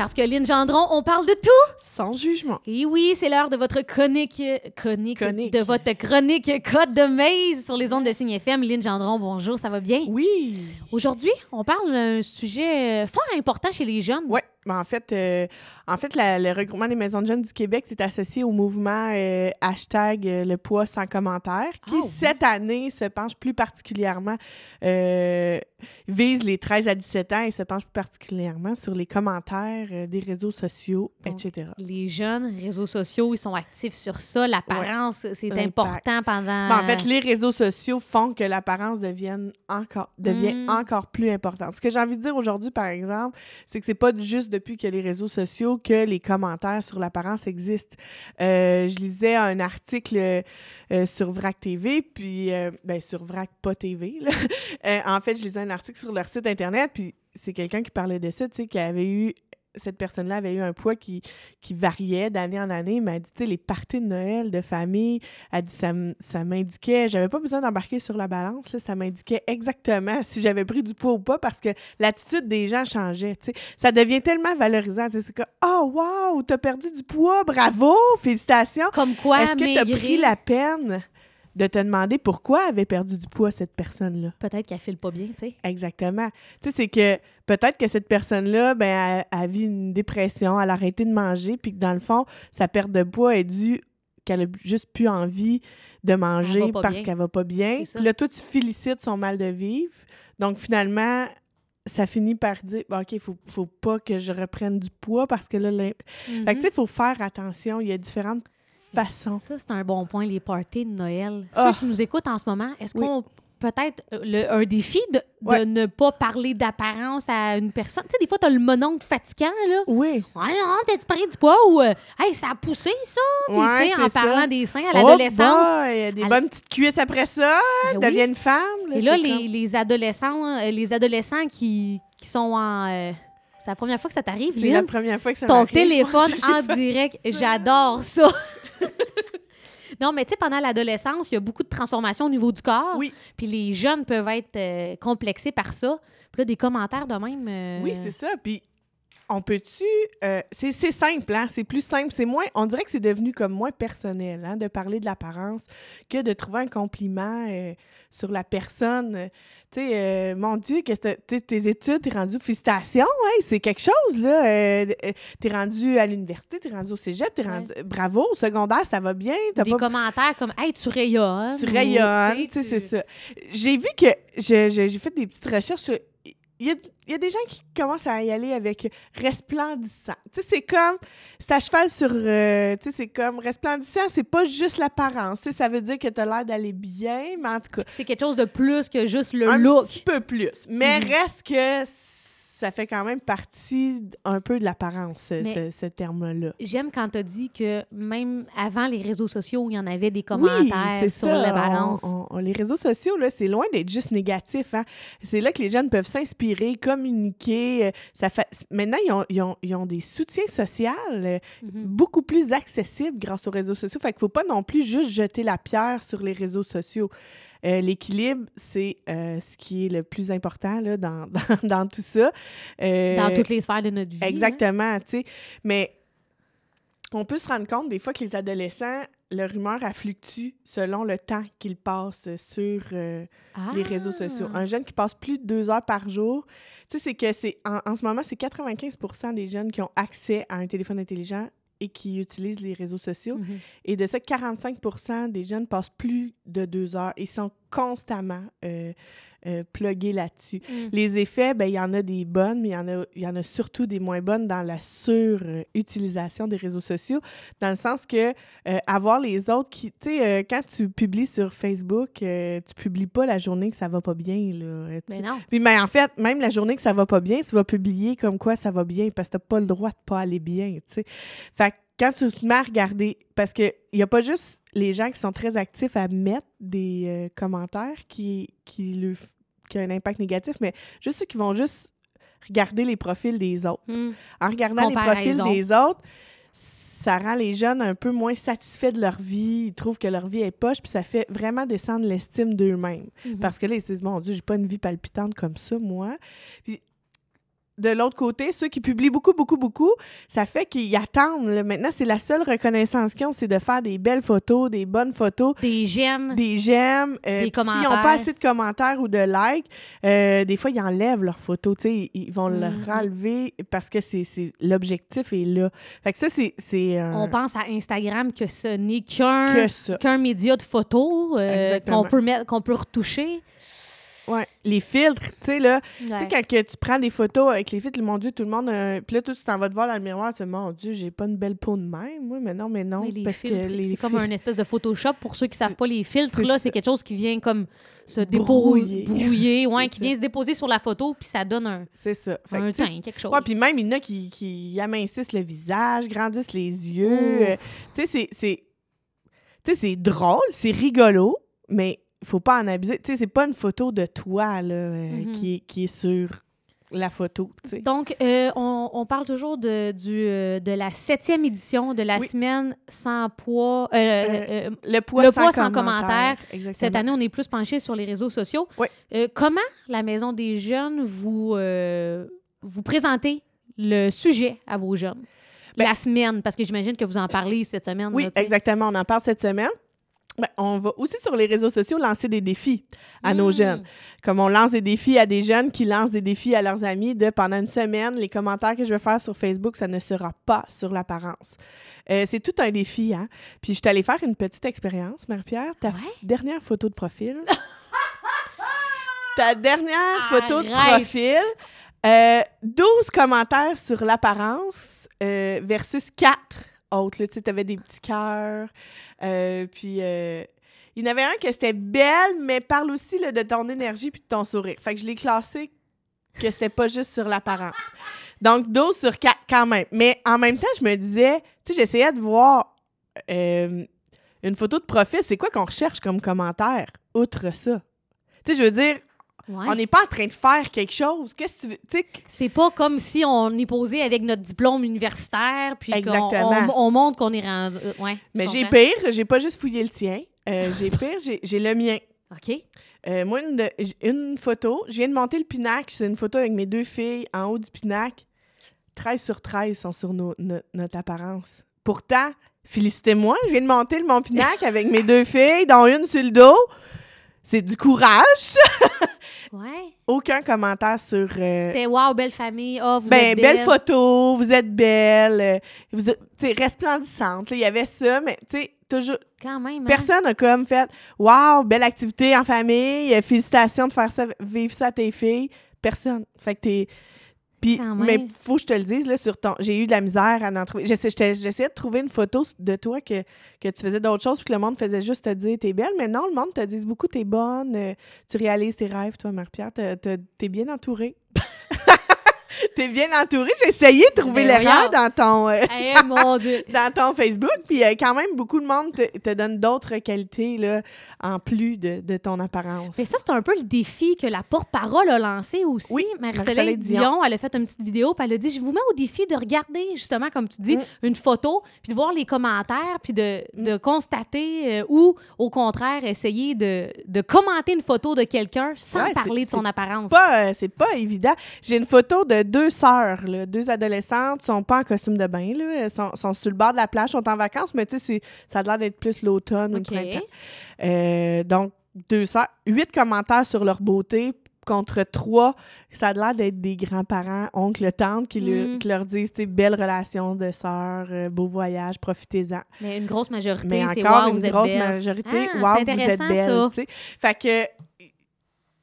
Parce que Lynn Gendron, on parle de tout. Sans jugement. Et oui, c'est l'heure de votre chronique, chronique, Chronique. de votre chronique Code de Maze sur les ondes de Signe FM. Lynn Gendron, bonjour, ça va bien? Oui. Aujourd'hui, on parle d'un sujet fort important chez les jeunes. Ouais. Ben, en fait, euh, en fait la- le regroupement des maisons de jeunes du Québec s'est associé au mouvement euh, hashtag euh, le poids sans commentaire, qui Ah oui. cette année se penche plus particulièrement, euh, vise les 13 à 17 ans et se penche plus particulièrement sur les commentaires des réseaux sociaux, Donc, etc. Les jeunes, réseaux sociaux, ils sont actifs sur ça. L'apparence, c'est important pendant. Ben, en fait, les réseaux sociaux font que l'apparence devienne encore, devient Mm. encore plus importante. Ce que j'ai envie de dire aujourd'hui, par exemple, c'est que c'est pas juste depuis que les réseaux sociaux que les commentaires sur l'apparence existent. Euh, je lisais un article euh, sur VRAC TV, puis euh, ben, sur VRAC pas TV. là. Euh, en fait, je lisais un article sur leur site internet, puis c'est quelqu'un qui parlait de ça, tu sais, qui avait eu cette personne-là avait eu un poids qui, qui variait d'année en année. Mais elle dit, tu sais, les parties de Noël de famille, elle dit, ça, ça m'indiquait, j'avais pas besoin d'embarquer sur la balance, là, ça m'indiquait exactement si j'avais pris du poids ou pas parce que l'attitude des gens changeait, tu sais. Ça devient tellement valorisant, c'est comme, oh, wow, t'as perdu du poids, bravo, félicitations. Comme quoi, Est-ce que t'as pris la peine? De te demander pourquoi avait perdu du poids cette personne-là? Peut-être qu'elle file pas bien, tu sais. Exactement. Tu sais, c'est que peut-être que cette personne-là, ben, elle, elle vit une dépression, elle a arrêté de manger, puis que dans le fond, sa perte de poids est due qu'elle a juste plus envie de manger parce qu'elle va pas bien. Puis là, toi, tu félicites son mal de vivre. Donc, finalement, ça finit par dire, OK, il faut, faut pas que je reprenne du poids parce que là, fait que, tu sais, il faut faire attention. Il y a différentes Ça, c'est un bon point, les parties de Noël. Ah. Ceux qui nous écoutent en ce moment, est-ce Oui. qu'on peut-être euh, un défi de, ne pas parler d'apparence à une personne? Tu sais, des fois, tu as le mononcle fatigant, là. Oui. Ouais, non, t'as-tu pris du poids ou euh, hey, ça a poussé, ça? Puis, Ouais, tu sais, en ça. parlant des seins à Oh l'adolescence. boy, des bonnes petites cuisses après ça, Ben oui. devient une femme. là, Et là, les, comme- les adolescents, euh, les adolescents qui, qui sont en. euh, c'est la première fois que ça t'arrive, C'est la première fois que ça Ton téléphone en direct, j'adore ça. non, mais tu sais, pendant l'adolescence, il y a beaucoup de transformations au niveau du corps. Oui. Puis les jeunes peuvent être euh, complexés par ça. Puis là, des commentaires de même. euh, Oui, c'est ça. Puis, on peut-tu. euh, c'est simple, hein? C'est plus simple. C'est moins. On dirait que c'est devenu comme moins personnel, hein, de parler de l'apparence que de trouver un compliment euh, sur la personne. Tu sais, euh, mon Dieu, que tes études, t'es rendu, félicitations, hein, c'est quelque chose, là. T'es rendu à l'université, t'es rendu au cégep, t'es Ouais. rendu. Bravo, au secondaire, ça va bien. T'as Des pas commentaires comme Hey, tu rayonnes. tu rayonnes, tu tu sais, tu- c'est ça. J'ai vu que j'ai fait des petites recherches. sur- Il y, a, il y a des gens qui commencent à y aller avec resplendissant. Tu sais, c'est comme, c'est à cheval sur, euh, tu sais, c'est comme resplendissant, c'est pas juste l'apparence. Tu sais, ça veut dire que tu as l'air d'aller bien, mais en tout cas, C'est quelque chose de plus que juste le un look. petit peu plus. Mais Mhm. reste que ça fait quand même partie un peu de l'apparence, ce, terme-là. J'aime quand tu as dit que même avant les réseaux sociaux, il y en avait des commentaires c'est sur l'apparence. Les réseaux sociaux, là, c'est loin d'être juste négatif. hein. C'est là que les jeunes peuvent s'inspirer, communiquer. euh, Ça fait... Maintenant, ils ont, ils ont- ils ont des soutiens sociaux euh, Mhm. beaucoup plus accessibles grâce aux réseaux sociaux. Fait qu'il ne faut pas non plus juste jeter la pierre sur les réseaux sociaux. Euh, L'équilibre, c'est euh, ce qui est le plus important là, dans, dans, dans tout ça. Euh, Dans toutes les sphères de notre vie. hein. Exactement, tu sais. Mais on peut se rendre compte des fois que les adolescents, leur humeur, fluctue selon le temps qu'ils passent sur euh, Ah! les réseaux sociaux. Un jeune qui passe plus de deux heures par jour, tu sais, c'est que c'est en, en ce moment, c'est 95 des jeunes qui ont accès à un téléphone intelligent et qui utilisent les réseaux sociaux. Mhm. Et de ça, 45 des jeunes passent plus de deux heures. Ils sont constamment euh, euh, plugués là-dessus. Mm. Les effets, ben, il y en a des bonnes, mais il y en a, y en a surtout des moins bonnes dans la surutilisation des réseaux sociaux, dans le sens que euh, avoir les autres qui, tu sais, euh, quand tu publies sur Facebook, euh, tu publies pas la journée que ça va pas bien, là. Tu- Mais non. Puis, mais en fait, même la journée que ça va pas bien, tu vas publier comme quoi ça va bien, parce que t'as pas le droit de pas aller bien, tu sais. Fait que quand tu te mets à regarder, parce que il y a pas juste les gens qui sont très actifs à mettre des euh, commentaires qui, qui, le qui ont un impact négatif, mais juste ceux qui vont juste regarder les profils des autres. Mm. En regardant les profils des autres, ça rend les jeunes un peu moins satisfaits de leur vie. Ils trouvent que leur vie est poche, puis ça fait vraiment descendre l'estime d'eux-mêmes. Mhm. Parce que là, ils se disent, mon Dieu, j'ai pas une vie palpitante comme ça, moi. Puis, de l'autre côté, ceux qui publient beaucoup, beaucoup, beaucoup, ça fait qu'ils attendent. là. Maintenant, c'est la seule reconnaissance qu'ils ont, c'est de faire des belles photos, des bonnes photos, Des j'aime. des j'aime. Euh, Des puis S'ils n'ont commentaires. pas assez de commentaires ou de likes, euh, des fois, ils enlèvent leurs photos. Ils vont le Mhm. relever parce que c'est c'est- l'objectif est là. Fait que ça, c'est c'est, euh, On pense à Instagram que ce n'est qu'un média de photos qu'on peut mettre qu'on peut retoucher. Ouais. Les filtres, tu sais, là, Tu sais, quand que tu prends des photos avec les filtres, mon Dieu, tout le monde. euh, Puis là, toi, tu t'en vas te voir dans le miroir, tu dis, mon Dieu, j'ai pas une belle peau de même, moi, mais non, mais non. Mais parce filtres, que les c'est comme un espèce de Photoshop. Pour ceux qui savent pas, les filtres, là, c'est quelque chose qui vient comme se Brouiller. débrouiller, brouiller, ouais, qui ça. vient se déposer sur la photo, puis ça donne un, C'est ça. Fait un que, teint, quelque chose. Ouais, puis même, il y en a qui, qui amincissent le visage, grandissent les yeux. Euh, tu sais, c'est-. Tu sais, c'est drôle, c'est rigolo, mais faut pas en abuser. Tu sais, c'est pas une photo de toi, là, euh, Mhm. qui, est, qui est sur la photo. Donc, euh, on, on parle toujours de, du, euh, de la septième édition de la Oui. semaine sans poids. euh, Le poids, le sans, poids sans commentaire. cette année, on est plus penché sur les réseaux sociaux. Oui. Comment la Maison des Jeunes vous, vous présentez le sujet à vos jeunes? Ben- la semaine, parce que j'imagine que vous en parlez cette semaine. Oui, là, exactement. On en parle cette semaine. Ben, on va aussi sur les réseaux sociaux lancer des défis à nos Mm. jeunes. Comme on lance des défis à des jeunes qui lancent des défis à leurs amis de pendant une semaine, les commentaires que je vais faire sur Facebook, ça ne sera pas sur l'apparence. Euh, c'est tout un défi, hein? Puis je suis allée faire une petite expérience, Marie-Pierre. Ta Ouais. dernière photo de profil. Ta dernière photo de profil. euh, 12 commentaires sur l'apparence euh, versus 4 autres. là. Tu avais des petits cœurs. euh, puis euh, il y en avait un que c'était belle, mais parle aussi de ton énergie puis de ton sourire. Fait que je l'ai classé que c'était pas juste sur l'apparence. Donc 12 sur 4 quand même. Mais en même temps, je me disais, tu sais, j'essayais de voir euh, une photo de profil. C'est quoi qu'on recherche comme commentaire, outre ça? Tu sais, je veux dire, Ouais. on n'est pas en train de faire quelque chose. Qu'est-ce que tu veux? C'est pas comme si on est posé avec notre diplôme universitaire, puis qu'on on, on montre qu'on est rendu. euh, ouais, mais j'ai pire, j'ai pas juste fouillé le tien. Euh, j'ai pire, j'ai- le mien. OK. Euh, moi, une, une photo, je viens de monter le pinacle. C'est une photo avec mes deux filles en haut du pinacle. 13 sur 13 sont sur nos- no- notre apparence. Pourtant, félicitez-moi, je viens de monter le mon pinacle avec mes deux filles, dont une sur le dos. C'est du courage. Ouais. Aucun commentaire sur. euh, C'était wow, belle famille. Ah, vous ben, êtes belle belle. photo, vous êtes belle, euh, vous êtes, resplendissante. Il y avait ça, mais tu sais, toujours. Quand même. hein? Personne a comme fait Waouh, belle activité en famille, euh, félicitations de faire ça, vivre ça à tes filles. Personne. Fait que t'es. Puis, mais faut que je te le dise, là, sur ton. J'ai eu de la misère à en trouver. J'essayais de trouver une photo de toi que, que tu faisais d'autres choses, puis que le monde faisait juste te dire t'es belle. Mais non, le monde te dit beaucoup t'es bonne, euh, tu réalises tes rêves, toi, Marie-Pierre. T'es bien entourée. t'es bien entourée. J'ai essayé de trouver Ben l'erreur dans ton. euh, Eh, mon Dieu. dans ton Facebook, puis euh, quand même, beaucoup de monde te, te donne d'autres qualités là, en plus de, de ton apparence. Mais ça, c'est un peu le défi que la porte-parole a lancé aussi. Oui, Marie-Soleil Dion. Dion. elle a fait une petite vidéo, puis elle a dit Je vous mets au défi de regarder, justement, comme tu dis, Mm. une photo, puis de voir les commentaires, puis de, de constater euh, ou, au contraire, essayer de, de commenter une photo de quelqu'un sans Ouais, parler de son apparence. Pas, c'est pas évident. J'ai une photo de deux sœurs, là, deux adolescentes, sont pas en costume de bain, là, elles sont, sont sur le bord de la plage, sont en vacances, mais tu sais, ça a l'air d'être plus l'automne ou le printemps. Euh, donc, deux sœurs, huit commentaires sur leur beauté contre trois, ça a l'air d'être des grands-parents, oncles, tantes, qui, le- Mm. qui leur disent, tu belle relation de sœurs, euh, beau voyage, profitez-en. Mais une grosse majorité, Mais c'est encore wow, une vous êtes grosse belle. majorité, Ah, wow, vous êtes belle. Fait que,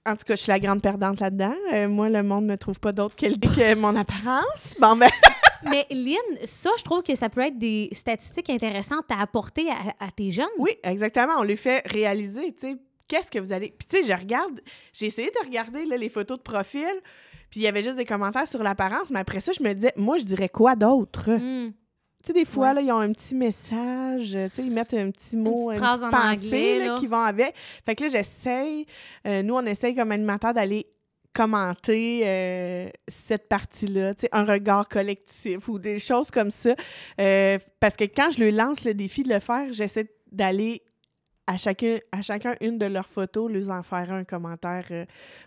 en tout cas, je suis la grande perdante là-dedans. Euh, moi, le monde ne trouve pas d'autres qualités que mon apparence. Bon, ben, Mais Lynn, ça, je trouve que ça peut être des statistiques intéressantes à apporter à, à tes jeunes. oui, exactement. On lui fait réaliser, tu sais, qu'est-ce que vous allez... Puis, tu sais, je regarde, j'ai essayé de regarder là, les photos de profil, puis il y avait juste des commentaires sur l'apparence, mais après ça, je me disais, moi, je dirais quoi d'autre? Hmm. Sais, des fois, Ouais. là, ils ont un petit message, euh, tu sais, ils mettent un petit mot, petite une petite en pensée anglais, là, là. qui vont avec. Fait que là, j'essaye, euh, nous, on essaye comme animateur d'aller commenter euh, cette partie-là, tu sais, un regard collectif ou des choses comme ça. Euh, parce que quand je lui lance le défi de le faire, j'essaie d'aller à chacun, à chacun une de leurs photos, leur en faire un commentaire euh,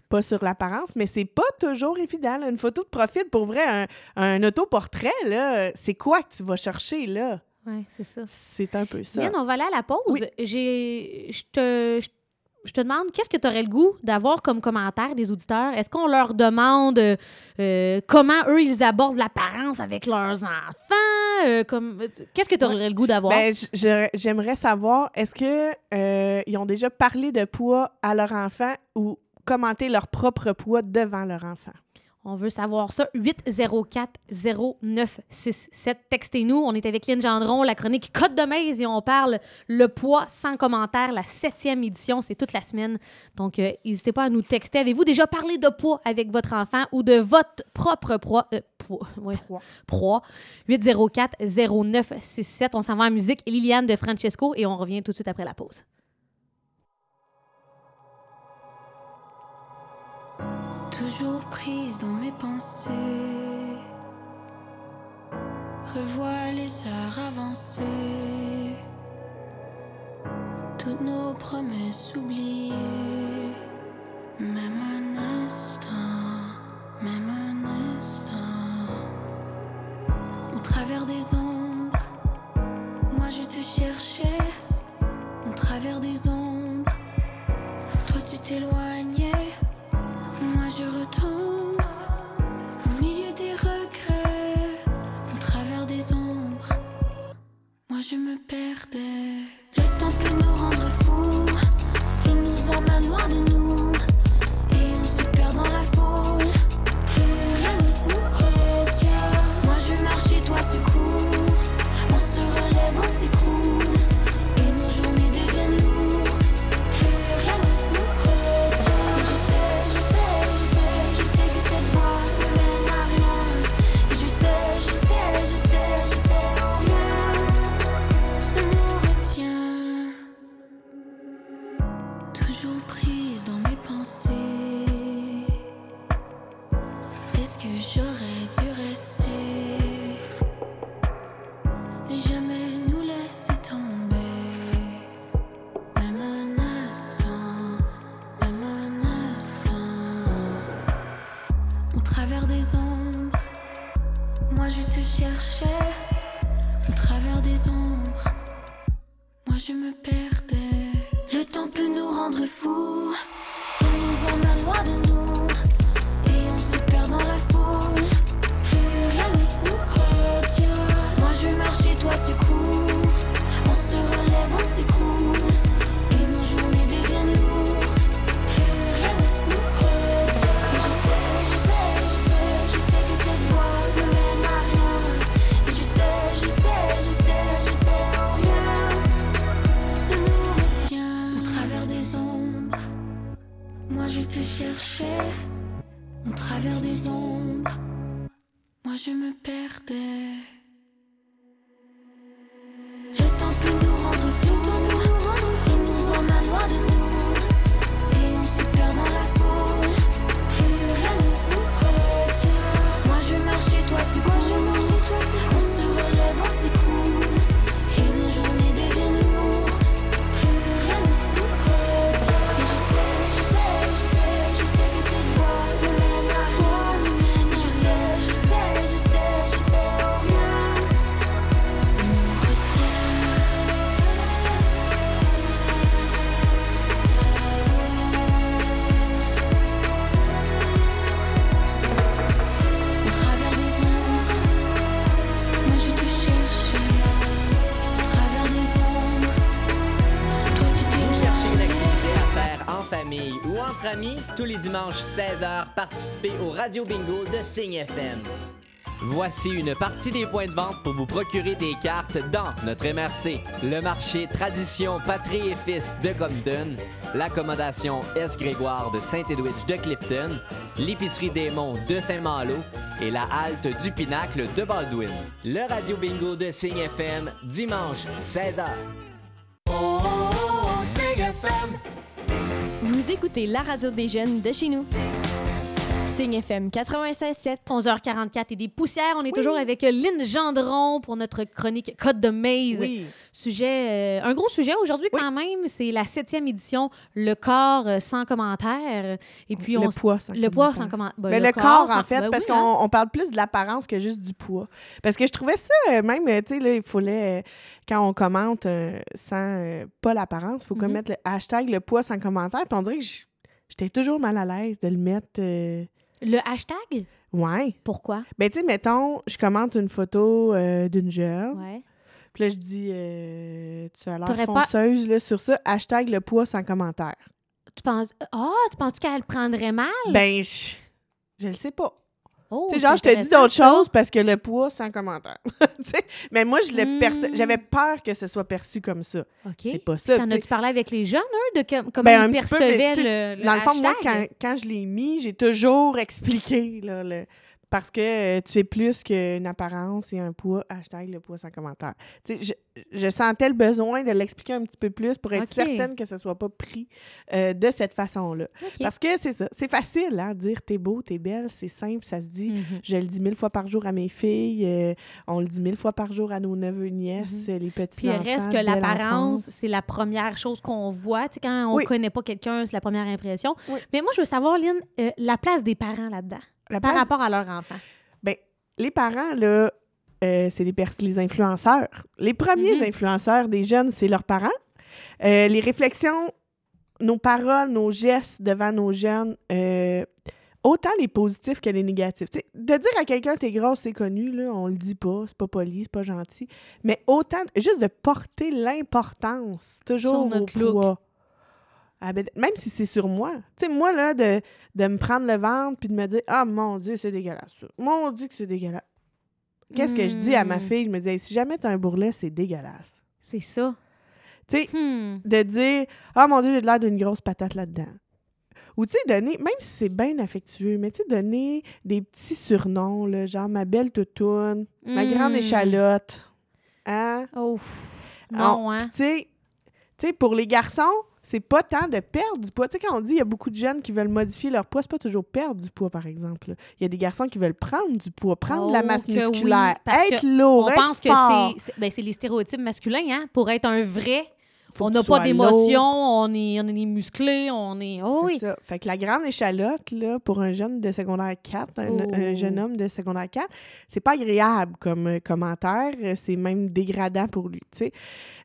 pas sur l'apparence, mais c'est pas toujours évident. là. Une photo de profil, pour vrai, un, un autoportrait, là, c'est quoi que tu vas chercher, là? Oui, c'est ça. C'est un peu ça. Yann, on va aller à la pause. Oui. J'ai, je te, je, te demande, qu'est-ce que tu aurais le goût d'avoir comme commentaire des auditeurs? Est-ce qu'on leur demande euh, euh, comment eux, ils abordent l'apparence avec leurs enfants? Euh, comme, qu'est-ce que tu aurais le goût d'avoir? Ben, j'aimerais savoir, est-ce que euh, ils ont déjà parlé de poids à leur enfant ou commenté leur propre poids devant leur enfant? On veut savoir ça. 804-0967. Textez-nous. On est avec Lynn Gendron, la chronique Côte de Maise et on parle le poids sans commentaire, la septième édition. C'est toute la semaine. Donc, euh, n'hésitez pas à nous texter. Avez-vous déjà parlé de poids avec votre enfant ou de votre propre poids? euh, poids. Poids. 804-0967. On s'en va en musique. Liliane de Francesco et on revient tout de suite après la pause. Toujours prise dans mes pensées. Revois les heures avancées, toutes nos promesses oubliées. Même un instant, même un instant. Au travers des ombres, Au travers des ombres, moi je te cherchais. Au travers des ombres, moi je me perdais. 16h, participez au Radio Bingo de Signe FM. Voici une partie des points de vente pour vous procurer des cartes dans notre MRC, le marché Tradition Patrie et Fils de Compton, l'accommodation S. Grégoire de Saint-Edwidge de Clifton, l'épicerie des Monts de Saint-Malo et la halte du Pinacle de Baldwin. Le Radio Bingo de Signe FM, dimanche 16h. Vous écoutez la radio des jeunes de chez nous. Signe FM 96.7. 11h44 et des poussières. On est toujours avec Lynn Gendron pour notre chronique Code de Maze. Oui. Sujet, euh, un gros sujet aujourd'hui quand même. C'est la septième édition, le corps euh, sans commentaire. Et puis on le poids sans le poids commentaire. sans commentaire. Ben, Mais le, corps, en fait, ben parce qu'on hein. on parle plus de l'apparence que juste du poids. Parce que je trouvais ça, euh, même, tu sais, il fallait, quand on commente euh, sans, euh, pas l'apparence, il faut qu'on Mhm. mette le hashtag le poids sans commentaire. Puis on dirait que j'étais toujours mal à l'aise de le mettre. Le hashtag? Ouais. Pourquoi? Ben, tu sais, mettons, je commente une photo euh, d'une jeune. Ouais. Puis là, je dis, euh, tu as l'air pas- fonceuse là, sur ça, hashtag le poids sans commentaire. Tu penses. Ah, tu penses qu'elle prendrait mal? Ben, je, je le sais pas. Oh, Tu sais, c'est genre, je te dis d'autres choses parce que le poids, sans commentaire. Tu sais, mais moi, je le perce- Hmm. j'avais peur que ce soit perçu comme ça. OK. C'est pas ça. T'en as-tu parlé avec les jeunes, eux, de que- comment Ben, un ils peu, percevaient sais, le, le Dans le fond, moi, quand, quand je l'ai mis, j'ai toujours expliqué, là, le- parce que euh, tu es plus qu'une apparence et un poids, hashtag le poids sans commentaire. Je, je sentais le besoin de l'expliquer un petit peu plus pour être certaine que ce soit pas pris euh, de cette façon-là. Parce que c'est ça, c'est facile, hein, dire t'es beau, t'es belle, c'est simple, ça se dit. Mhm. Je le dis mille fois par jour à mes filles, euh, on le dit mille fois par jour à nos neveux nièces, euh, les petits Mhm. Puis enfants. reste que l'apparence, c'est la première chose qu'on voit. Quand on Oui. connaît pas quelqu'un, c'est la première impression. Oui. Mais moi, je veux savoir, Lynn, la place des parents là-dedans, La par rapport à leur enfant. Ben, les parents, là, euh, c'est les, influenceurs. Les premiers Mhm. influenceurs des jeunes, c'est leurs parents. Euh, les réflexions, nos paroles, nos gestes devant nos jeunes, euh, autant les positifs que les négatifs. Tu sais, de dire à quelqu'un t'es grosse, c'est connu, là, on le dit pas, c'est pas poli, c'est pas gentil. Mais autant, juste de porter l'importance, toujours Sur au notre look. poids. Ah ben, même si c'est sur moi. Tu sais, moi, là, de, de me prendre le ventre puis de me dire Ah mon Dieu, c'est dégueulasse. ça. Mon Dieu, que c'est dégueulasse. Qu'est-ce que je dis à ma Hmm. fille? Je me dis Hey, si jamais t'as un bourrelet, c'est dégueulasse. C'est ça. Tu sais, Hmm. de dire Ah mon Dieu, j'ai l'air d'une grosse patate là-dedans. Ou tu sais, donner, même si c'est bien affectueux, mais tu sais, donner des petits surnoms, là, genre ma belle toutoune, ma grande Hmm. échalote. Hein? Oh. On- Non, hein? tu sais, pour les garçons, c'est pas tant de perdre du poids. Tu sais, quand on dit il y a beaucoup de jeunes qui veulent modifier leur poids, c'est pas toujours perdre du poids, par exemple. Il y a des garçons qui veulent prendre du poids, prendre de la Oh masse oui, musculaire, parce être lourd, On être pense que fort. c'est- c'est ben, les stéréotypes masculins, hein? Pour être un vrai, Faut on n'a pas d'émotion, on est, on est musclé, on est. Oh C'est oui. ça. Fait que la grande échalote, là, pour un jeune de secondaire 4, un, Oh. un jeune homme de secondaire 4, c'est pas agréable comme euh, commentaire. C'est même dégradant pour lui, tu sais.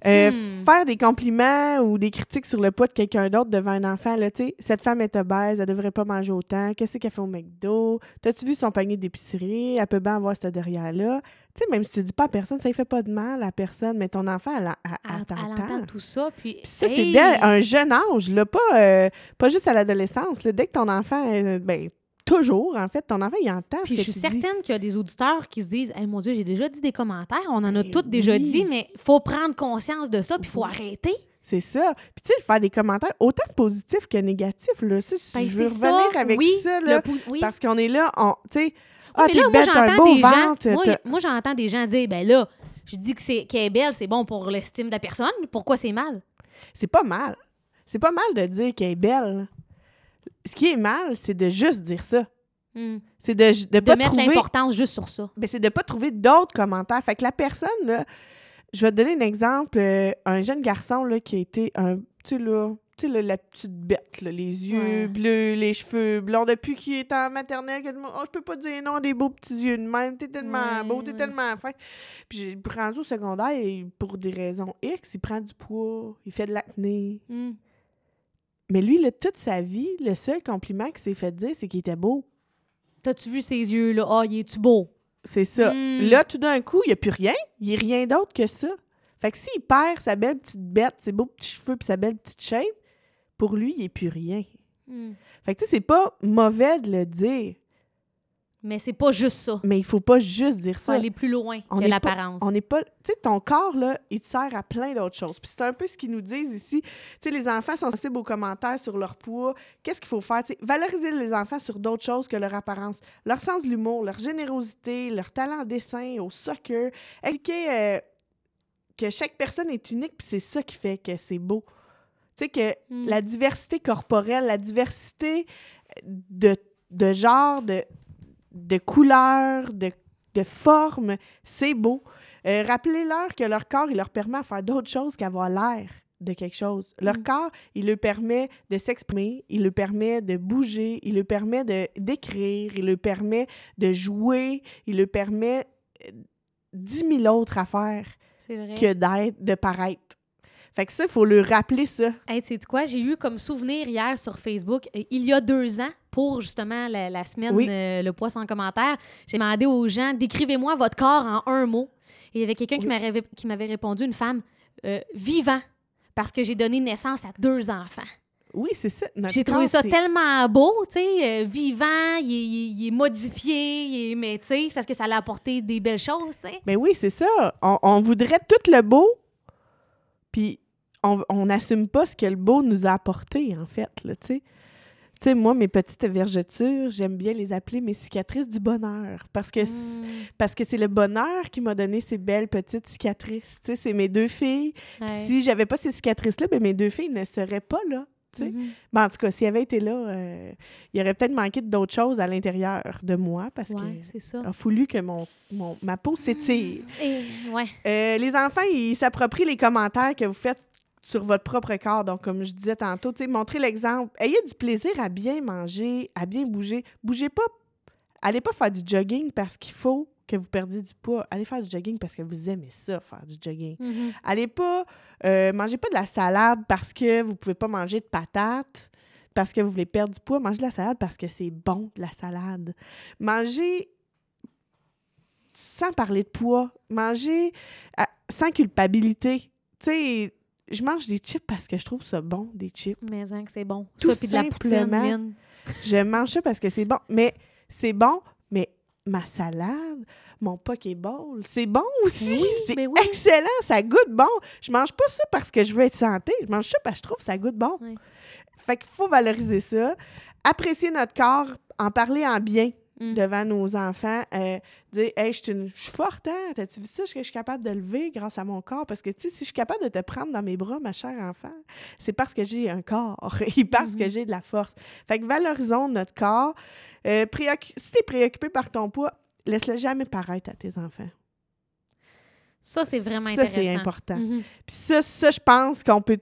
Euh, Hmm. Faire des compliments ou des critiques sur le poids de quelqu'un d'autre devant un enfant, là, tu sais, cette femme est obèse, elle devrait pas manger autant. Qu'est-ce qu'elle fait au McDo? T'as-tu vu son panier d'épicerie? Elle peut bien avoir ce derrière-là. Tu sais, même si tu dis pas à personne, ça ne fait pas de mal à personne, mais ton enfant, elle, elle, elle entend tout ça, puis. Puis ça, c'est dès un jeune âge, là, pas, euh, pas juste à l'adolescence. là. Dès que ton enfant, euh, ben, toujours, en fait, ton enfant, il entend Puis ce je suis tu certaine qu'il y a des auditeurs qui se disent hey, mon Dieu, j'ai déjà dit des commentaires, on en a Mais tous déjà oui. dit, mais faut prendre conscience de ça, puis il faut arrêter. C'est ça. Puis tu sais, faire des commentaires autant positifs que négatifs, là. Ça, Ben, je veux revenir ça, avec oui, ça, là, pou- oui. parce qu'on est là, on, tu sais, ah, t'es belle, t'as un beau ventre. Moi, moi, j'entends des gens dire ben là, je dis que c'est qu'elle est belle, c'est bon pour l'estime de la personne. Pourquoi c'est mal? C'est pas mal. C'est pas mal de dire qu'elle est belle. Ce qui est mal, c'est de juste dire ça. Hmm. C'est de, de De pas mettre trouver l'importance juste sur ça. ben, c'est de pas trouver d'autres commentaires. Fait que la personne, là, je vais te donner un exemple. euh, un jeune garçon là, qui a été un. Tu sais, là. Tu sais, la petite bête, là, les yeux Ouais. bleus, les cheveux blonds, depuis qu'il est en maternelle, oh, je peux pas dire non, des beaux petits yeux de même, t'es tellement Ouais, beau, t'es ouais. tellement fin. Puis j'ai rendu au secondaire et pour des raisons X, il prend du poids, il fait de l'acné. Hmm. Mais lui, là, toute sa vie, le seul compliment qu'il s'est fait dire, c'est qu'il était beau. T'as-tu vu ses yeux, là? Ah, il est-tu beau? C'est ça. Mm. Là, tout d'un coup, il n'y a plus rien. Il n'y a rien d'autre que ça. Fait que s'il perd sa belle petite bête, ses beaux petits cheveux puis sa belle petite shape, pour lui, il n'est plus rien. Hmm. Fait que tu sais, c'est pas mauvais de le dire, Mais c'est pas juste ça. mais il faut pas juste dire Faut ça. aller plus loin On que l'apparence. On n'est pas. Tu sais, ton corps, là, il te sert à plein d'autres choses. Puis c'est un peu ce qu'ils nous disent ici. Tu sais, les enfants sont sensibles aux commentaires sur leur poids. Qu'est-ce qu'il faut faire? Valoriser les enfants sur d'autres choses que leur apparence. Leur sens de l'humour, leur générosité, leur talent en dessin, au soccer. Expliquer euh, que chaque personne est unique, puis c'est ça qui fait que c'est beau. Tu sais, que Hmm. la diversité corporelle, la diversité de de genre, de, de couleur, de, de forme. C'est beau. Euh, Rappelez-leur que leur corps, il leur permet de faire d'autres choses qu'avoir l'air de quelque chose. Leur Mm. corps, il leur permet de s'exprimer, il leur permet de bouger, il leur permet de d'écrire, il leur permet de jouer, il leur permet euh, dix mille autres affaires que d'être, de paraître. Fait que ça, il faut leur rappeler ça. Hey, c'est quoi? J'ai eu comme souvenir hier sur Facebook, euh, il y a deux ans, pour justement la, la semaine Oui. euh, Le poids sans commentaire, j'ai demandé aux gens décrivez-moi votre corps en un mot. Et il y avait quelqu'un qui Oui. m'avait qui m'avait répondu, une femme, euh, vivant, parce que j'ai donné naissance à deux enfants. Oui, c'est ça. J'ai trouvé ça tellement beau, tu sais, euh, vivant, il est, il est- il est modifié, il est, mais tu sais, parce que ça l'a apporté des belles choses, tu sais. Ben oui, c'est ça. On, on voudrait tout le beau, puis on n'assume pas ce que le beau nous a apporté, en fait, là, tu sais. Tu sais, moi, mes petites vergetures, j'aime bien les appeler mes cicatrices du bonheur, parce que c- Mm, parce que c'est le bonheur qui m'a donné ces belles petites cicatrices. Tu sais, c'est mes deux filles. Ouais. si j'avais pas ces cicatrices-là, ben mes deux filles ne seraient pas là. tu sais. Mhm. Ben, en tout cas, s'ils avaient été là, euh, il aurait peut-être manqué d'autres choses à l'intérieur de moi, parce Ouais, que c'est ça. il a fallu que mon, mon- ma peau s'étire. Ouais. Euh, les enfants, ils s'approprient les commentaires que vous faites sur votre propre corps. Donc, comme je disais tantôt, montrez l'exemple. Ayez du plaisir à bien manger, à bien bouger. Bougez pas. Allez pas faire du jogging parce qu'il faut que vous perdiez du poids. Allez faire du jogging parce que vous aimez ça, faire du jogging. Mhm. Allez pas, euh, mangez pas de la salade parce que vous pouvez pas manger de patates, parce que vous voulez perdre du poids. Mangez de la salade parce que c'est bon, de la salade. Mangez sans parler de poids. Mangez à- sans culpabilité. Tu sais, je mange des chips parce que je trouve ça bon, des chips. Mais hein, que c'est bon. Tout ça, puis de la poutine. Je mange ça parce que c'est bon. Mais c'est bon, mais ma salade, mon Pokéball, c'est bon aussi. Oui, c'est oui. excellent, ça goûte bon. Je mange pas ça parce que je veux être santé. Je mange ça parce que je trouve que ça goûte bon. Oui. Fait qu'il faut valoriser ça. Apprécier notre corps, en parler en bien Mm. devant nos enfants. euh, dire, hey, je suis une- je suis forte, hein? T'as-tu vu ça? que je suis capable de lever grâce à mon corps? Parce que, tu sais, si je suis capable de te prendre dans mes bras, ma chère enfant, c'est parce que j'ai un corps et parce que Mhm. j'ai de la force. Fait que valorisons notre corps. Euh, si t'es préoccupé par ton poids, laisse-le jamais paraître à tes enfants. Ça, c'est vraiment Ça, intéressant. c'est important. Mhm. Puis ça, ça, je pense qu'on peut.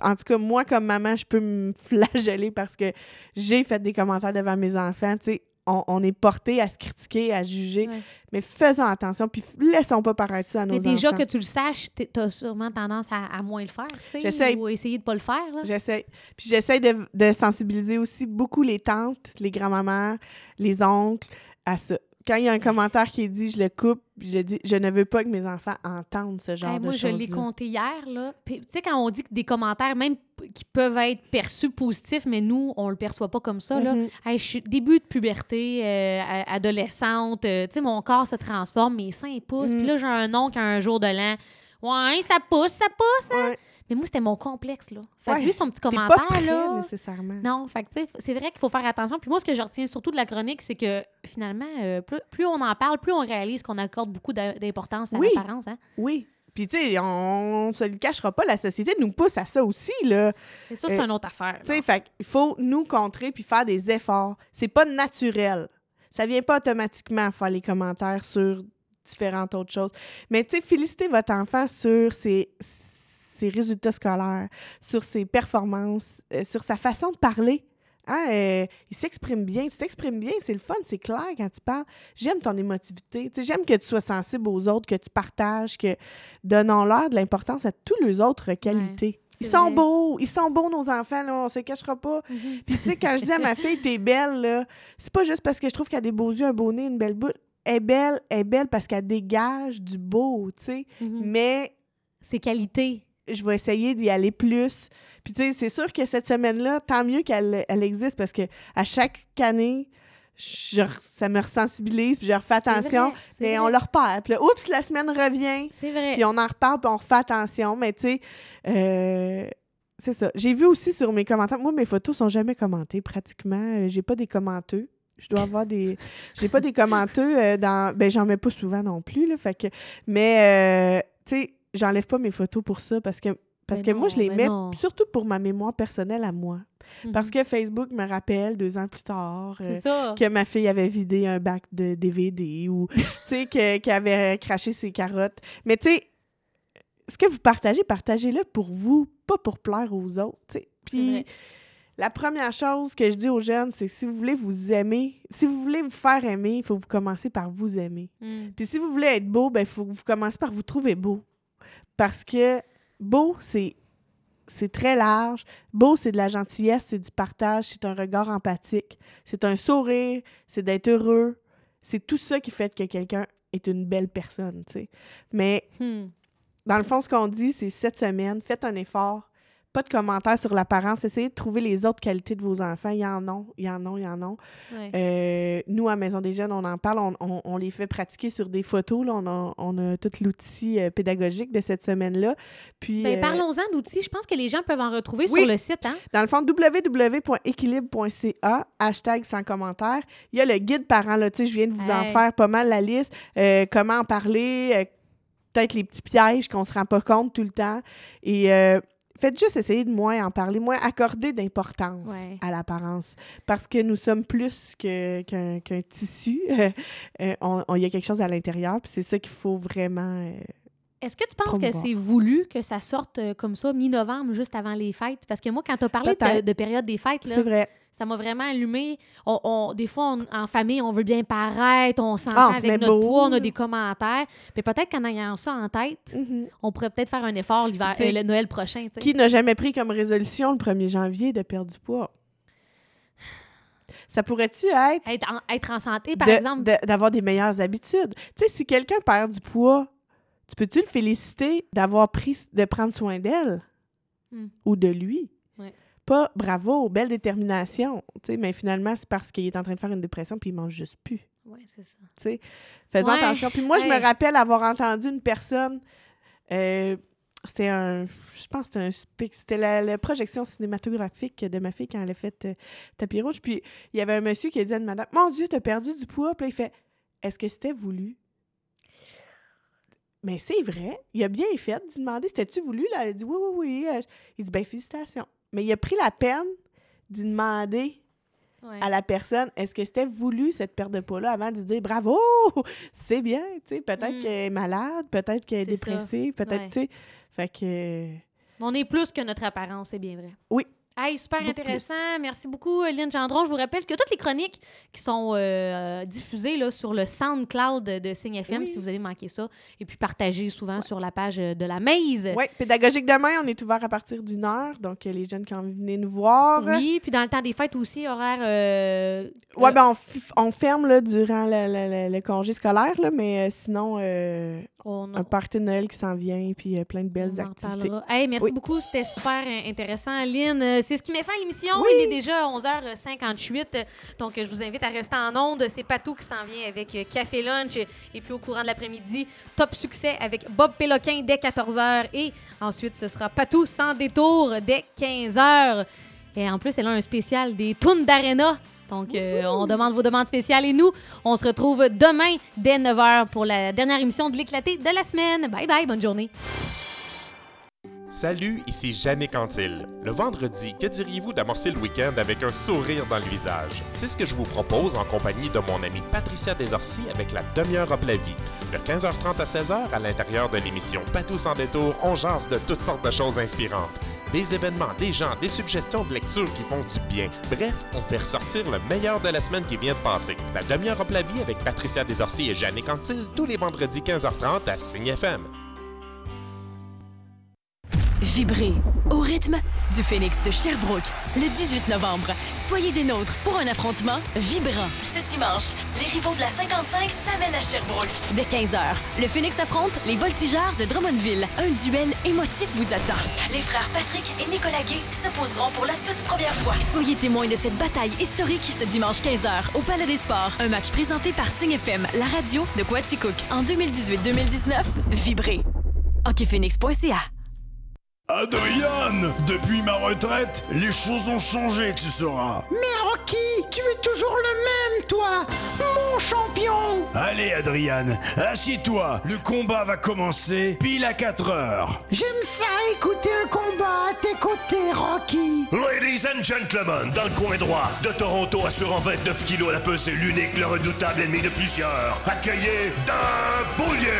En tout cas, moi, comme maman, je peux me flageller parce que j'ai fait des commentaires devant mes enfants. Tu sais, on, on est porté à se critiquer, à juger. Ouais. Mais faisons attention, puis laissons pas paraître ça à nos Mais déjà enfants. que tu le saches, t'es- t'as sûrement tendance à, à moins le faire, tu sais, J'essaie. ou essayer de pas le faire. J'essaie. Puis j'essaie de, de sensibiliser aussi beaucoup les tantes, les grands-mamans, les oncles à ça. Quand il y a un commentaire qui est dit, je le coupe, je dis, je ne veux pas que mes enfants entendent ce genre Hey, de moi, choses. je l'ai compté hier. là. Tu sais, quand on dit que des commentaires, même qui peuvent être perçus positifs, mais nous, on le perçoit pas comme ça. là. Mhm. Hey, je suis début de puberté, euh, adolescente, euh, tu sais, mon corps se transforme, mes seins poussent. Mm. Puis là, j'ai un oncle un jour de l'an. Ouais, ça pousse, ça pousse. hein? Ouais. Mais moi, c'était mon complexe, là. Fait que Ouais, lui, son petit commentaire, pas prêt, là. nécessairement. Non, fait que, tu sais, c'est vrai qu'il faut faire attention. Puis moi, ce que je retiens surtout de la chronique, c'est que finalement, euh, plus, plus on en parle, plus on réalise qu'on accorde beaucoup d'importance à Oui. l'apparence. Hein? Oui. Puis, tu sais, on se le cachera pas, la société nous pousse à ça aussi, là. Et ça, c'est Euh, une autre affaire. Tu sais, fait qu'il faut nous contrer puis faire des efforts. C'est pas naturel. Ça vient pas automatiquement faire les commentaires sur différentes autres choses. Mais, tu sais, félicitez votre enfant sur ses, ses résultats scolaires, sur ses performances, euh, sur sa façon de parler. Hein, euh, il s'exprime bien, tu t'exprimes bien, c'est le fun, c'est clair quand tu parles. J'aime ton émotivité, j'aime que tu sois sensible aux autres, que tu partages, que donnons-leur de l'importance à tous les autres qualités. ils sont vrai. beaux, ils sont beaux nos enfants, là, on se cachera pas. Mhm. Puis tu sais, quand je dis à ma fille, t'es belle, là, c'est pas juste parce que je trouve qu'elle a des beaux yeux, un beau nez, une belle bouche. Elle est belle, elle est belle parce qu'elle dégage du beau, tu sais. Mhm. Mais C'est qualité. Je vais essayer d'y aller plus. Puis tu sais, c'est sûr que cette semaine-là, tant mieux qu'elle elle existe parce que à chaque année, je, ça me ressensibilise, puis je refais attention. vrai, Mais vrai. on le repère. Puis là, oups, la semaine revient. C'est vrai. Puis on en reparle, puis on refait attention. Mais tu sais, euh, c'est ça. J'ai vu aussi sur mes commentaires, moi, mes photos sont jamais commentées pratiquement. Euh, J'ai pas des commenteux. Je dois avoir des. J'ai pas des commenteux euh, dans. Ben, j'en mets pas souvent non plus, là. Fait que. Mais, euh, tu sais, j'enlève pas mes photos pour ça parce que. Parce Mais que moi, je les mets non. surtout pour ma mémoire personnelle à moi. Parce que Facebook me rappelle deux ans plus tard euh, que ma fille avait vidé un bac de DVD ou tu qu'elle avait craché ses carottes. Mais tu sais, ce que vous partagez, partagez-le pour vous, pas pour plaire aux autres. tu sais. C'est Puis la première chose que je dis aux jeunes, c'est que si vous voulez vous aimer, si vous voulez vous faire aimer, il faut vous commencer par vous aimer. Mm. Puis si vous voulez être beau, ben il faut que vous commencez par vous trouver beau. Parce que beau, c'est c'est très large. Beau, c'est de la gentillesse, c'est du partage, c'est un regard empathique, c'est un sourire, c'est d'être heureux. C'est tout ça qui fait que quelqu'un est une belle personne, tu sais. Mais Hmm. dans le fond, ce qu'on dit, c'est cette semaine, faites un effort. Pas de commentaires sur l'apparence. Essayez de trouver les autres qualités de vos enfants. Il y en a, il y en a, il y en a. Ouais. Euh, nous, à Maison des Jeunes, on en parle, on, on- on les fait pratiquer sur des photos. Là. On, a, on a tout l'outil euh, pédagogique de cette semaine-là. Puis, Ben, euh, Parlons-en d'outils. Je pense que les gens peuvent en retrouver Oui. sur le site. Hein? dans le fond, www.équilibre.ca, hashtag sans commentaire. Il y a le guide parent. Là, je viens de vous en faire pas mal la liste. Comment en parler, peut-être les petits pièges qu'on se rend pas compte tout le temps. Et euh, faites juste essayer de moins en parler, moins accorder d'importance Ouais. à l'apparence. Parce que nous sommes plus qu'un tissu. Euh, Il y a quelque chose à l'intérieur, puis c'est ça qu'il faut vraiment... Est-ce que tu penses que c'est voulu que ça sorte euh, comme ça, mi-novembre, juste avant les fêtes? Parce que moi, quand tu as parlé de, période des fêtes, là, vrai. ça m'a vraiment allumé. On, on- des fois, on- en famille, on veut bien paraître, on s'entend Ah, avec notre beau, poids, on a des commentaires. Mais peut-être qu'en ayant ça en tête, Mhm. on pourrait peut-être faire un effort l'hiver, euh, le Noël prochain. Qui n'a jamais pris comme résolution le 1er janvier de perdre du poids? Ça pourrait-tu être Être, en, être en santé, par de- exemple? de- d'avoir des meilleures habitudes? Tu sais, si quelqu'un perd du poids, tu peux-tu le féliciter d'avoir pris, de prendre soin d'elle? Hmm. ou de lui? Ouais. Pas bravo, belle détermination. Tu sais, mais finalement, c'est parce qu'il est en train de faire une dépression puis il mange juste plus. Oui, c'est ça. tu sais. Faisons Ouais, attention. Puis moi, je me rappelle avoir entendu une personne. euh, c'était un. Je pense que c'était un. spe- C'était la, la projection cinématographique de ma fille quand elle a fait euh, Tapis Rouge. Puis il y avait un monsieur qui a dit à une madame Mon Dieu, t'as perdu du poids. Puis là, il fait Est-ce que c'était voulu Mais c'est vrai. Il a bien fait d'y demander C'était-tu voulu? Là? Elle a dit Oui, oui, oui. Euh, Il dit Ben, félicitations. Mais il a pris la peine d'y demander Ouais. à la personne, est-ce que c'était voulu cette perte de poids-là avant de dire bravo, c'est bien, tu sais, peut-être Mm. qu'elle est malade, peut-être qu'elle est, C'est ça. dépressive, peut-être, Ouais. tu sais. Fait que. On est plus que notre apparence, c'est bien vrai. Oui. Hey, super Beaucoup intéressant. Merci beaucoup, Lynn Gendron. Je vous rappelle que toutes les chroniques qui sont euh, diffusées là, sur le SoundCloud de Signe FM, Oui. si vous avez manqué ça, et puis partagées souvent sur la page de la Maze. Oui, pédagogique demain, on est ouvert à partir d'une heure, donc euh, les jeunes qui ont venir nous voir. Oui, puis dans le temps des fêtes aussi, horaire. euh, Ouais, euh, ben on, on ferme là, durant le, congé scolaire, là, mais euh, sinon, euh, on, un party de Noël qui s'en vient, puis euh, plein de belles on activités. Hey, merci Oui. beaucoup, c'était super euh, intéressant. Lynn, euh, c'est ce qui met fin à l'émission. Oui. Il est déjà 11h58, donc je vous invite à rester en onde. C'est Patou qui s'en vient avec euh, Café Lunch. Et puis au courant de l'après-midi, top succès avec Bob Péloquin dès 14h. Et ensuite, ce sera Patou sans détour dès 15h. Et en plus, elle a un spécial des tunes d'Arena. Donc, euh, on demande vos demandes spéciales et nous, on se retrouve demain dès 9h pour la dernière émission de l'éclaté de la semaine. Bye bye, bonne journée. Salut, ici Jannick Antil. Le vendredi, que diriez-vous d'amorcer le week-end avec un sourire dans le visage? C'est ce que je vous propose en compagnie de mon amie Patricia Desorcy avec la demi-heure Hop la vie. De 15h30 à 16h, à l'intérieur de l'émission Patou sans détour, on jase de toutes sortes de choses inspirantes. Des événements, des gens, des suggestions de lecture qui font du bien. Bref, on fait ressortir le meilleur de la semaine qui vient de passer. La demi-heure Hop la vie avec Patricia Desorcy et Jannick Antil tous les vendredis 15h30 à Signe FM. Vibrez au rythme du Phoenix de Sherbrooke le 18 novembre. Soyez des nôtres pour un affrontement vibrant. Ce dimanche, les rivaux de la 55 s'amènent à Sherbrooke. Dès 15h, le Phoenix affronte les voltigeurs de Drummondville. Un duel émotif vous attend. Les frères Patrick et Nicolas Gay s'opposeront pour la toute première fois. Soyez témoins de cette bataille historique ce dimanche 15h au Palais des Sports. Un match présenté par Signe la radio de Quaticook. En 2018-2019, vibrez. hockeyphoenix.ca Adriane, depuis ma retraite, les choses ont changé, tu sauras. Mais Rocky, tu es toujours le même, toi Mon champion Allez, Adrian, assis-toi. Le combat va commencer pile à 4 heures. J'aime ça, écouter un combat à tes côtés, Rocky Ladies and gentlemen, dans le coin droit de Toronto, assurant 29 kilos à la pesée, l'unique, le redoutable ennemi de plusieurs. Accueillez d'un boulier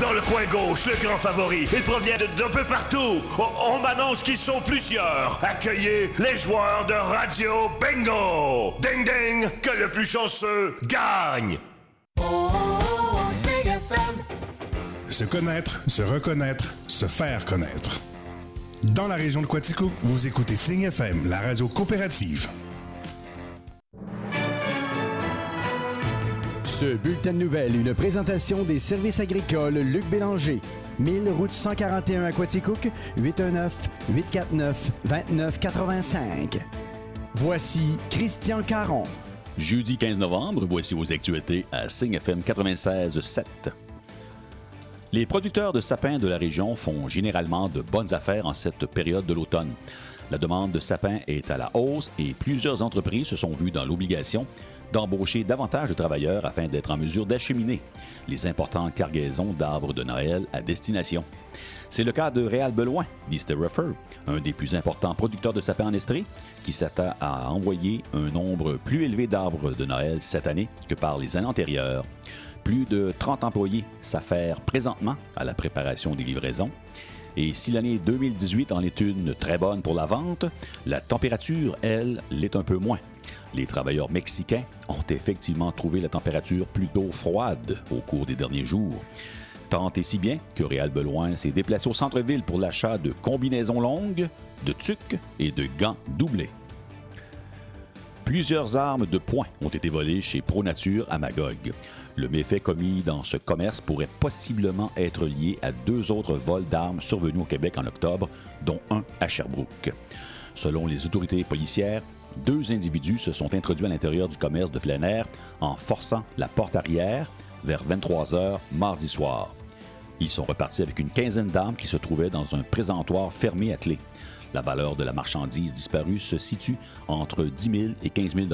Dans le coin gauche, le grand favori. Il provient de- d'un peu partout. On, on m'annonce qu'ils sont plusieurs. Accueillez les joueurs de Radio Bingo. Ding ding, que le plus chanceux gagne. Se connaître, se reconnaître, se faire connaître. Dans la région de Quaticook, vous écoutez Signe FM, la radio coopérative. Ce bulletin de nouvelles, une présentation des services agricoles Luc Bélanger. 1000 route 141 à Quaticook, 819-849-2985. Voici Christian Caron. Jeudi 15 novembre, voici vos actualités à Signe FM 96.7. Les producteurs de sapins de la région font généralement de bonnes affaires en cette période de l'automne. La demande de sapins est à la hausse et plusieurs entreprises se sont vues dans l'obligation d'embaucher davantage de travailleurs afin d'être en mesure d'acheminer les importantes cargaisons d'arbres de Noël à destination. C'est le cas de Réal Beloin, dit Ruffer, un des plus importants producteurs de sapins en Estrie, qui s'attend à envoyer un nombre plus élevé d'arbres de Noël cette année que par les années antérieures. Plus de 30 employés s'affairent présentement à la préparation des livraisons. Et si l'année 2018 en est une très bonne pour la vente, la température, elle, l'est un peu moins. Les travailleurs mexicains ont effectivement trouvé la température plutôt froide au cours des derniers jours. Tant et si bien que Réal Beloin s'est déplacé au centre-ville pour l'achat de combinaisons longues, de tucs et de gants doublés. Plusieurs armes de poing ont été volées chez ProNature à Magog. Le méfait commis dans ce commerce pourrait possiblement être lié à deux autres vols d'armes survenus au Québec en octobre, dont un à Sherbrooke. Selon les autorités policières, deux individus se sont introduits à l'intérieur du commerce de plein air en forçant la porte arrière vers 23 heures mardi soir. Ils sont repartis avec une quinzaine d'armes qui se trouvaient dans un présentoir fermé à clé. La valeur de la marchandise disparue se situe entre 10 000 et 15 000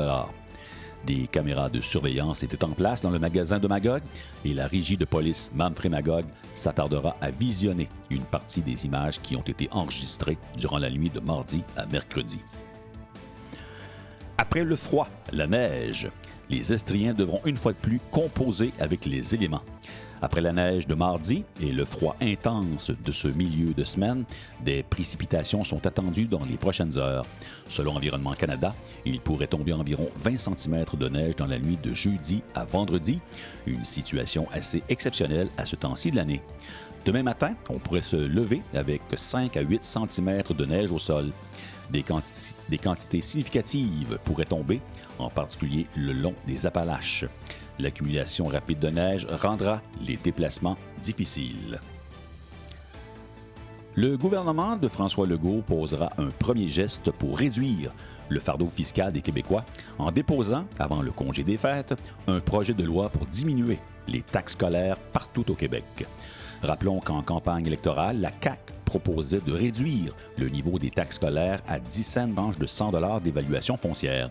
Des caméras de surveillance étaient en place dans le magasin de Magog et la régie de police Manfred Magog s'attardera à visionner une partie des images qui ont été enregistrées durant la nuit de mardi à mercredi. Après le froid, la neige, les Estriens devront une fois de plus composer avec les éléments. Après la neige de mardi et le froid intense de ce milieu de semaine, des précipitations sont attendues dans les prochaines heures. Selon Environnement Canada, il pourrait tomber environ 20 cm de neige dans la nuit de jeudi à vendredi, une situation assez exceptionnelle à ce temps-ci de l'année. Demain matin, on pourrait se lever avec 5 à 8 cm de neige au sol. Des, des quantités significatives pourraient tomber, en particulier le long des Appalaches. L'accumulation rapide de neige rendra les déplacements difficiles. Le gouvernement de François Legault posera un premier geste pour réduire le fardeau fiscal des Québécois en déposant, avant le congé des fêtes, un projet de loi pour diminuer les taxes scolaires partout au Québec. Rappelons qu'en campagne électorale, la CAQ proposait de réduire le niveau des taxes scolaires à 10 cents manches de 100 d'évaluation foncière.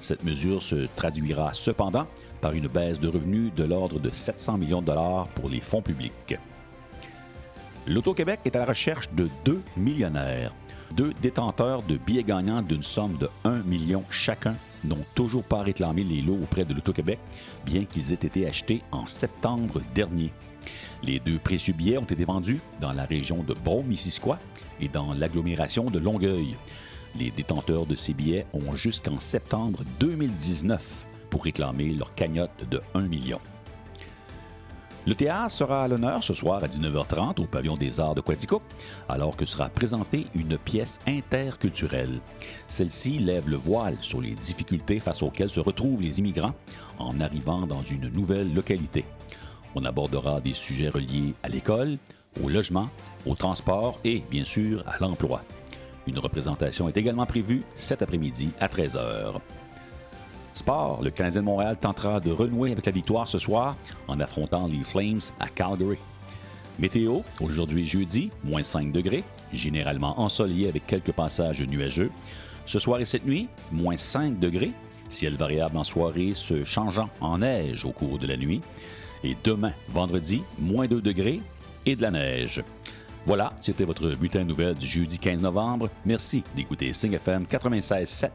Cette mesure se traduira cependant par une baisse de revenus de l'ordre de 700 millions de dollars pour les fonds publics. L'Auto-Québec est à la recherche de deux millionnaires. Deux détenteurs de billets gagnants d'une somme de 1 million chacun n'ont toujours pas réclamé les lots auprès de l'Auto-Québec, bien qu'ils aient été achetés en septembre dernier. Les deux précieux billets ont été vendus dans la région de Brome-Missisquoi et dans l'agglomération de Longueuil. Les détenteurs de ces billets ont jusqu'en septembre 2019 pour réclamer leur cagnotte de 1 million. Le théâtre sera à l'honneur ce soir à 19h30 au pavillon des Arts de Quatico, alors que sera présentée une pièce interculturelle. Celle-ci lève le voile sur les difficultés face auxquelles se retrouvent les immigrants en arrivant dans une nouvelle localité. On abordera des sujets reliés à l'école, au logement, au transport et, bien sûr, à l'emploi. Une représentation est également prévue cet après-midi à 13h. Sport, le Canadien de Montréal tentera de renouer avec la victoire ce soir en affrontant les Flames à Calgary. Météo, aujourd'hui jeudi, moins 5 degrés, généralement ensoleillé avec quelques passages nuageux. Ce soir et cette nuit, moins 5 degrés, Ciel variable en soirée, se changeant en neige au cours de la nuit. Et demain, vendredi, moins 2 degrés et de la neige. Voilà, c'était votre bulletin de nouvelles du jeudi 15 novembre. Merci d'écouter Sing FM 96.7.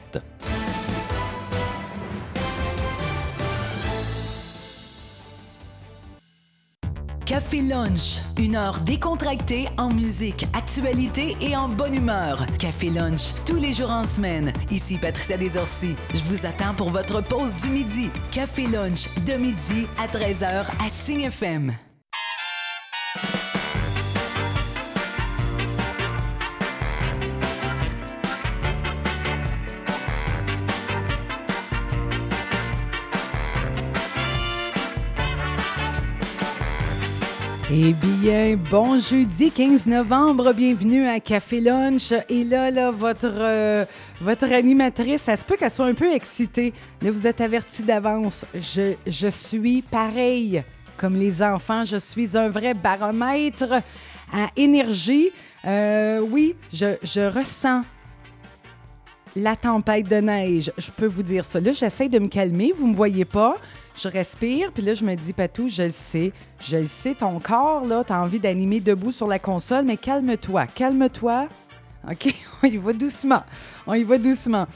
Café Lunch, une heure décontractée en musique, actualité et en bonne humeur. Café Lunch, tous les jours en semaine. Ici Patricia Desorcy. Je vous attends pour votre pause du midi. Café Lunch, de midi à 13h à Signe FM. Eh bien, bon jeudi 15 novembre, bienvenue à Café Lunch. Et là, là, votre, euh, votre animatrice, ça se peut qu'elle soit un peu excitée. Là, vous êtes averti d'avance. Je, suis pareil comme les enfants. Je suis un vrai baromètre à énergie. Euh, oui, je, je ressens la tempête de neige. Je peux vous dire ça. Là, j'essaie de me calmer. Vous me voyez pas. Je respire, puis là, je me dis, Patou, je le sais. Je le sais, ton corps, là, t'as envie d'animer debout sur la console, mais calme-toi, calme-toi. OK, on y va doucement. On y va doucement.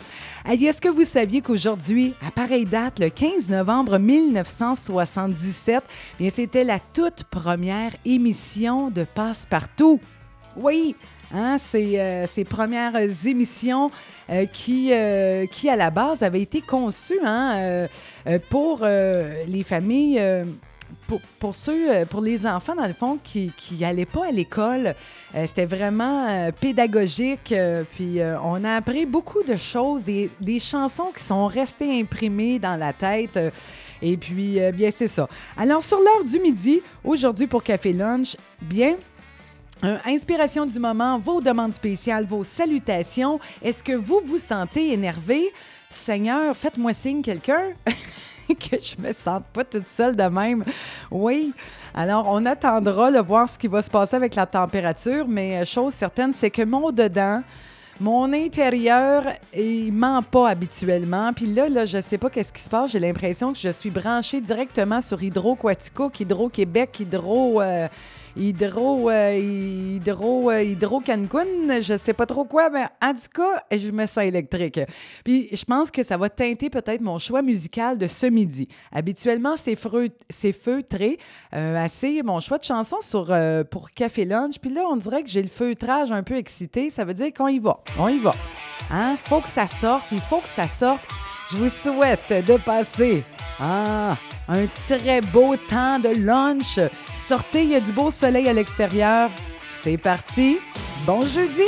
Est-ce que vous saviez qu'aujourd'hui, à pareille date, le 15 novembre 1977, bien, c'était la toute première émission de Passe-Partout? Oui, hein, euh, premières émissions euh, qui, euh, qui, à la base, avaient été conçues hein, pour les familles. pour, ceux, pour les enfants, dans le fond, qui n'allaient pas à l'école, c'était vraiment pédagogique. puis on a appris beaucoup de choses, des, chansons qui sont restées imprimées dans la tête. et puis, bien, c'est ça. Alors, sur l'heure du midi, aujourd'hui pour Café Lunch, bien, inspiration du moment, vos demandes spéciales, vos salutations. Est-ce que vous vous sentez énervé? Seigneur, faites-moi signe quelqu'un que je me sente pas toute seule de même. Oui. Alors, on attendra de voir ce qui va se passer avec la température, mais euh, chose certaine, c'est que mon dedans, mon intérieur, il ment pas habituellement. Puis là, là, je sais pas qu'est-ce qui se passe. J'ai l'impression que je suis branchée directement sur Hydro Quaticook, Hydro Québec, Hydro. euh, Hydro, euh, hydro, euh, hydro Cancun, je sais pas trop quoi, mais en tout cas, je me sens électrique. Puis je pense que ça va teinter peut-être mon choix musical de ce midi. Habituellement, c'est feutré, euh, assez mon choix de chanson pour Café Lunch. Puis là, on dirait que j'ai le feutrage un peu excité. Ça veut dire qu'on y va. On y va. Hein? Faut que ça sorte. Il faut que ça sorte. Je vous souhaite de passer ah, un très beau temps de lunch. Sortez, il y a du beau soleil à l'extérieur. C'est parti. Bon jeudi.